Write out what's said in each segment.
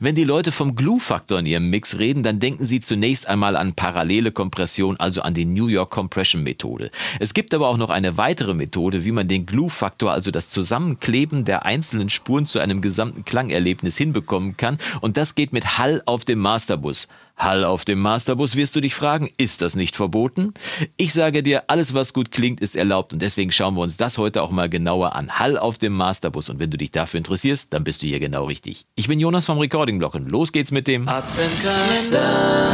Wenn die Leute vom Glue-Faktor in ihrem Mix reden, dann denken sie zunächst einmal an parallele Kompression, also an die New York Compression Methode. Es gibt aber auch noch eine weitere Methode, wie man den Glue-Faktor, also das Zusammenkleben der einzelnen Spuren zu einem gesamten Klangerlebnis hinbekommen kann. Und das geht mit Hall auf dem Masterbus. Hall auf dem Masterbus wirst du dich fragen, ist das nicht verboten? Ich sage dir, alles was gut klingt, ist erlaubt und deswegen schauen wir uns das heute auch mal genauer an. Hall auf dem Masterbus und wenn du dich dafür interessierst, dann bist du hier genau richtig. Ich bin Jonas vom Recording Blog und los geht's mit dem Adventskalender.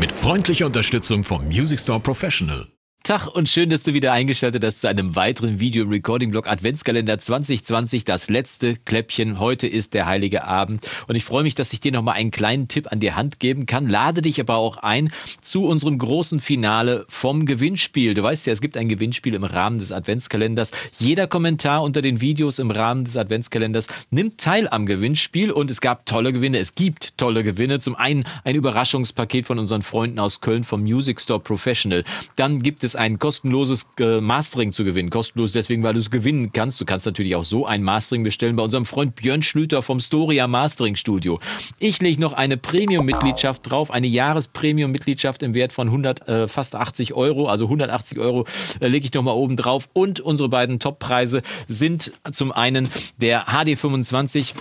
Mit freundlicher Unterstützung vom Music Store Professional. Tag und schön, dass du wieder eingeschaltet hast zu einem weiteren Video-Recording-Blog Adventskalender 2020, das letzte Kläppchen. Heute ist der heilige Abend und ich freue mich, dass ich dir nochmal einen kleinen Tipp an die Hand geben kann. Lade dich aber auch ein zu unserem großen Finale vom Gewinnspiel. Du weißt ja, es gibt ein Gewinnspiel im Rahmen des Adventskalenders. Jeder Kommentar unter den Videos im Rahmen des Adventskalenders nimmt teil am Gewinnspiel und es gab tolle Gewinne. Es gibt tolle Gewinne. Zum einen ein Überraschungspaket von unseren Freunden aus Köln vom Music Store Professional. Dann gibt es ein kostenloses äh, Mastering zu gewinnen. Kostenlos deswegen, weil du es gewinnen kannst. Du kannst natürlich auch so ein Mastering bestellen bei unserem Freund Björn Schlüter vom Storia Mastering Studio. Ich lege noch eine Premium-Mitgliedschaft drauf, eine Jahres-Premium-Mitgliedschaft im Wert von 100, äh, fast 80 Euro, also 180 Euro äh, lege ich noch mal oben drauf. Und unsere beiden Top-Preise sind zum einen der HD25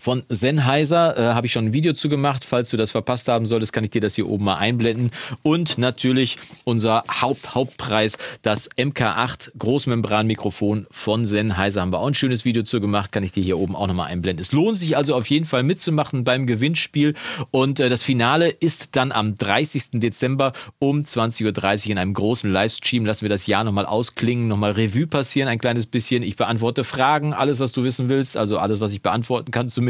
von Sennheiser äh, habe ich schon ein Video zu gemacht. Falls du das verpasst haben solltest, kann ich dir das hier oben mal einblenden. Und natürlich unser Haupt Hauptpreis, das MK8 Großmembranmikrofon von Sennheiser. Haben wir auch ein schönes Video zu gemacht, kann ich dir hier oben auch nochmal einblenden. Es lohnt sich also auf jeden Fall mitzumachen beim Gewinnspiel. Und äh, das Finale ist dann am 30. Dezember um 20.30 Uhr in einem großen Livestream. Lassen wir das Jahr nochmal ausklingen, nochmal Revue passieren, ein kleines bisschen. Ich beantworte Fragen, alles, was du wissen willst, also alles, was ich beantworten kann zumindest,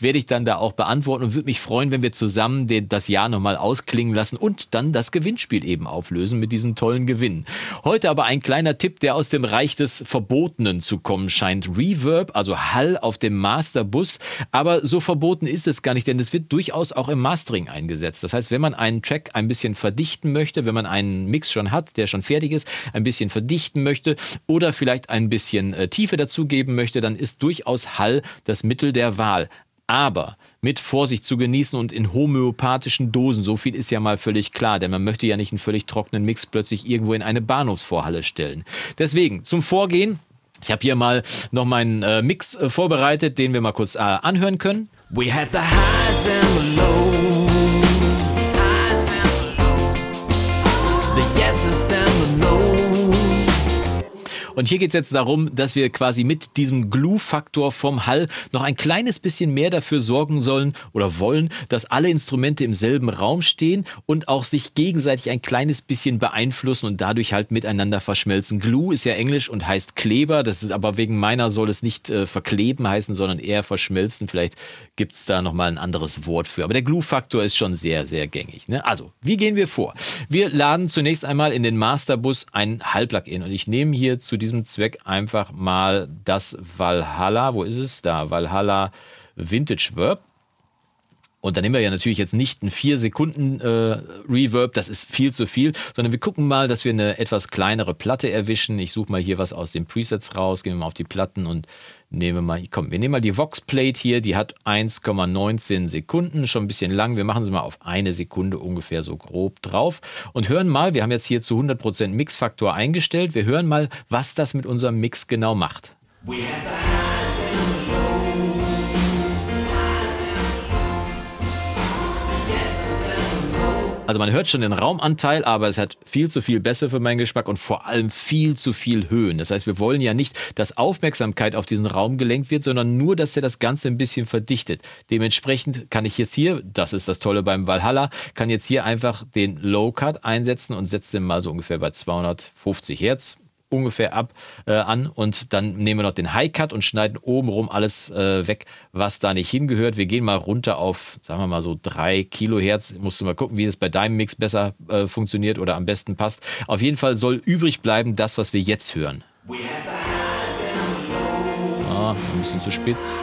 werde ich dann da auch beantworten und würde mich freuen, wenn wir zusammen den, das Jahr nochmal ausklingen lassen und dann das Gewinnspiel eben auflösen mit diesen tollen Gewinnen. Heute aber ein kleiner Tipp, der aus dem Reich des Verbotenen zu kommen scheint. Reverb, also Hall auf dem Masterbus, aber so verboten ist es gar nicht, denn es wird durchaus auch im Mastering eingesetzt. Das heißt, wenn man einen Track ein bisschen verdichten möchte, wenn man einen Mix schon hat, der schon fertig ist, ein bisschen verdichten möchte oder vielleicht ein bisschen äh, Tiefe dazugeben möchte, dann ist durchaus Hall das Mittel der Wahl. Aber mit Vorsicht zu genießen und in homöopathischen Dosen. So viel ist ja mal völlig klar, denn man möchte ja nicht einen völlig trockenen Mix plötzlich irgendwo in eine Bahnhofsvorhalle stellen. Deswegen zum Vorgehen. Ich habe hier mal noch meinen äh, Mix äh, vorbereitet, den wir mal kurz äh, anhören können. We had the highs and the lows. The yeses and the nos. Und hier geht es jetzt darum, dass wir quasi mit diesem Glue-Faktor vom Hall noch ein kleines bisschen mehr dafür sorgen sollen oder wollen, dass alle Instrumente im selben Raum stehen und auch sich gegenseitig ein kleines bisschen beeinflussen und dadurch halt miteinander verschmelzen. Glue ist ja Englisch und heißt Kleber. Das ist aber wegen meiner soll es nicht äh, verkleben heißen, sondern eher verschmelzen. Vielleicht gibt es da nochmal ein anderes Wort für. Aber der Glue-Faktor ist schon sehr, sehr gängig. Ne? Also, wie gehen wir vor? Wir laden zunächst einmal in den Masterbus ein Hall-Plugin und ich nehme hier zu diesem diesem Zweck einfach mal das Valhalla, wo ist es da? Valhalla Vintage Verb. Und dann nehmen wir ja natürlich jetzt nicht einen 4 Sekunden äh, Reverb, das ist viel zu viel, sondern wir gucken mal, dass wir eine etwas kleinere Platte erwischen. Ich suche mal hier was aus den Presets raus, gehen wir mal auf die Platten und nehmen mal, komm, wir nehmen mal die Vox Plate hier, die hat 1,19 Sekunden, schon ein bisschen lang. Wir machen sie mal auf eine Sekunde ungefähr so grob drauf und hören mal, wir haben jetzt hier zu 100% Mixfaktor eingestellt. Wir hören mal, was das mit unserem Mix genau macht. We Also man hört schon den Raumanteil, aber es hat viel zu viel Bässe für meinen Geschmack und vor allem viel zu viel Höhen. Das heißt, wir wollen ja nicht, dass Aufmerksamkeit auf diesen Raum gelenkt wird, sondern nur, dass er das Ganze ein bisschen verdichtet. Dementsprechend kann ich jetzt hier, das ist das Tolle beim Valhalla, kann jetzt hier einfach den Low Cut einsetzen und setze den mal so ungefähr bei 250 Hertz ungefähr ab äh, an und dann nehmen wir noch den High Cut und schneiden obenrum alles äh, weg, was da nicht hingehört. Wir gehen mal runter auf, sagen wir mal so drei Kilohertz. Musst du mal gucken, wie das bei deinem Mix besser äh, funktioniert oder am besten passt. Auf jeden Fall soll übrig bleiben das, was wir jetzt hören. Ah, ein bisschen zu spitz.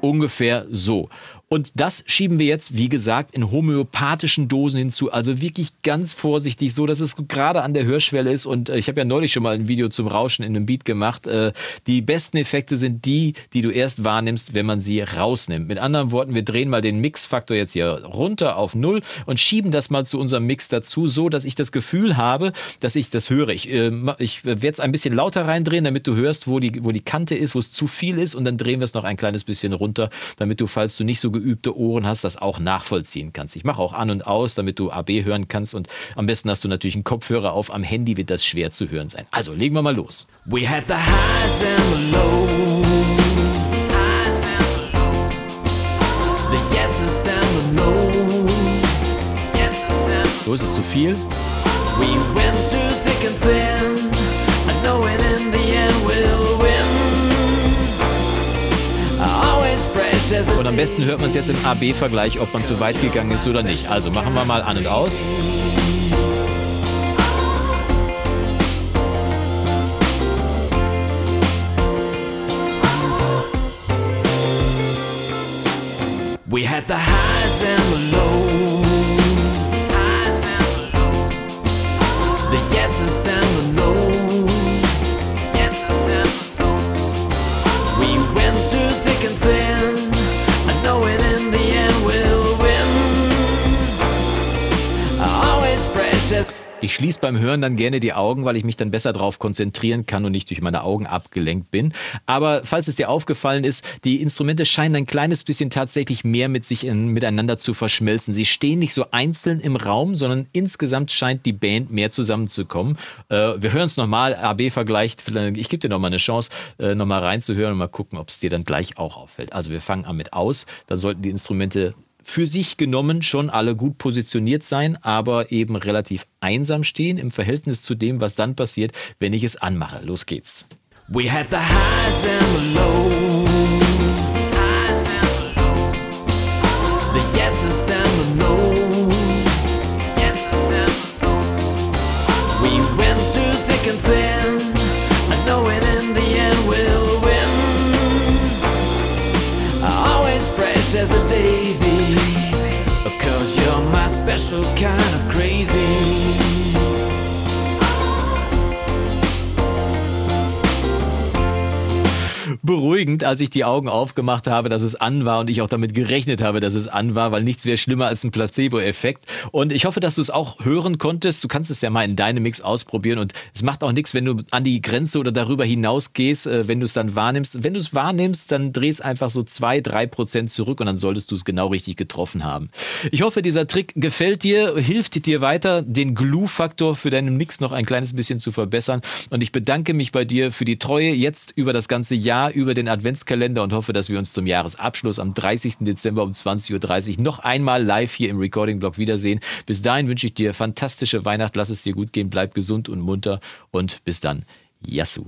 Ungefähr so. Und das schieben wir jetzt, wie gesagt, in homöopathischen Dosen hinzu. Also wirklich ganz vorsichtig, so dass es gerade an der Hörschwelle ist. Und äh, ich habe ja neulich schon mal ein Video zum Rauschen in einem Beat gemacht. Äh, die besten Effekte sind die, die du erst wahrnimmst, wenn man sie rausnimmt. Mit anderen Worten, wir drehen mal den Mixfaktor jetzt hier runter auf null und schieben das mal zu unserem Mix dazu, so dass ich das Gefühl habe, dass ich das höre. Ich, äh, ich werde es ein bisschen lauter reindrehen, damit du hörst, wo die, wo die Kante ist, wo es zu viel ist. Und dann drehen wir es noch ein kleines bisschen runter, damit du, falls du nicht so geübte Ohren hast, das auch nachvollziehen kannst. Ich mache auch an und aus, damit du AB hören kannst und am besten hast du natürlich einen Kopfhörer auf. Am Handy wird das schwer zu hören sein. Also legen wir mal los. We had the highs and the lows. The yeses and the no's. So ist es zu viel. We Und am besten hört man es jetzt im AB-Vergleich, ob man zu weit gegangen ist oder nicht. Also machen wir mal an und aus. We had the highs ich schließe beim Hören dann gerne die Augen, weil ich mich dann besser darauf konzentrieren kann und nicht durch meine Augen abgelenkt bin. Aber falls es dir aufgefallen ist, die Instrumente scheinen ein kleines bisschen tatsächlich mehr mit sich in, miteinander zu verschmelzen. Sie stehen nicht so einzeln im Raum, sondern insgesamt scheint die Band mehr zusammenzukommen. Äh, wir hören es nochmal, AB-Vergleich. Ich gebe dir nochmal eine Chance, äh, nochmal reinzuhören und mal gucken, ob es dir dann gleich auch auffällt. Also wir fangen an mit aus. Dann sollten die Instrumente für sich genommen schon alle gut positioniert sein, aber eben relativ einsam stehen im Verhältnis zu dem, was dann passiert, wenn ich es anmache. Los geht's. We had the highs and the lows. Special kind of beruhigend, als ich die Augen aufgemacht habe, dass es an war und ich auch damit gerechnet habe, dass es an war, weil nichts wäre schlimmer als ein Placebo-Effekt. Und ich hoffe, dass du es auch hören konntest. Du kannst es ja mal in deinem Mix ausprobieren und es macht auch nichts, wenn du an die Grenze oder darüber hinaus gehst, äh, wenn du es dann wahrnimmst. Wenn du es wahrnimmst, dann dreh es einfach so zwei, drei Prozent zurück und dann solltest du es genau richtig getroffen haben. Ich hoffe, dieser Trick gefällt dir, hilft dir weiter, den Glue-Faktor für deinen Mix noch ein kleines bisschen zu verbessern. Und ich bedanke mich bei dir für die Treue jetzt über das ganze Jahr, über den Adventskalender und hoffe, dass wir uns zum Jahresabschluss am 30. Dezember um 20.30 Uhr noch einmal live hier im Recording-Blog wiedersehen. Bis dahin wünsche ich dir fantastische Weihnacht, lass es dir gut gehen, bleib gesund und munter und bis dann. Yassou.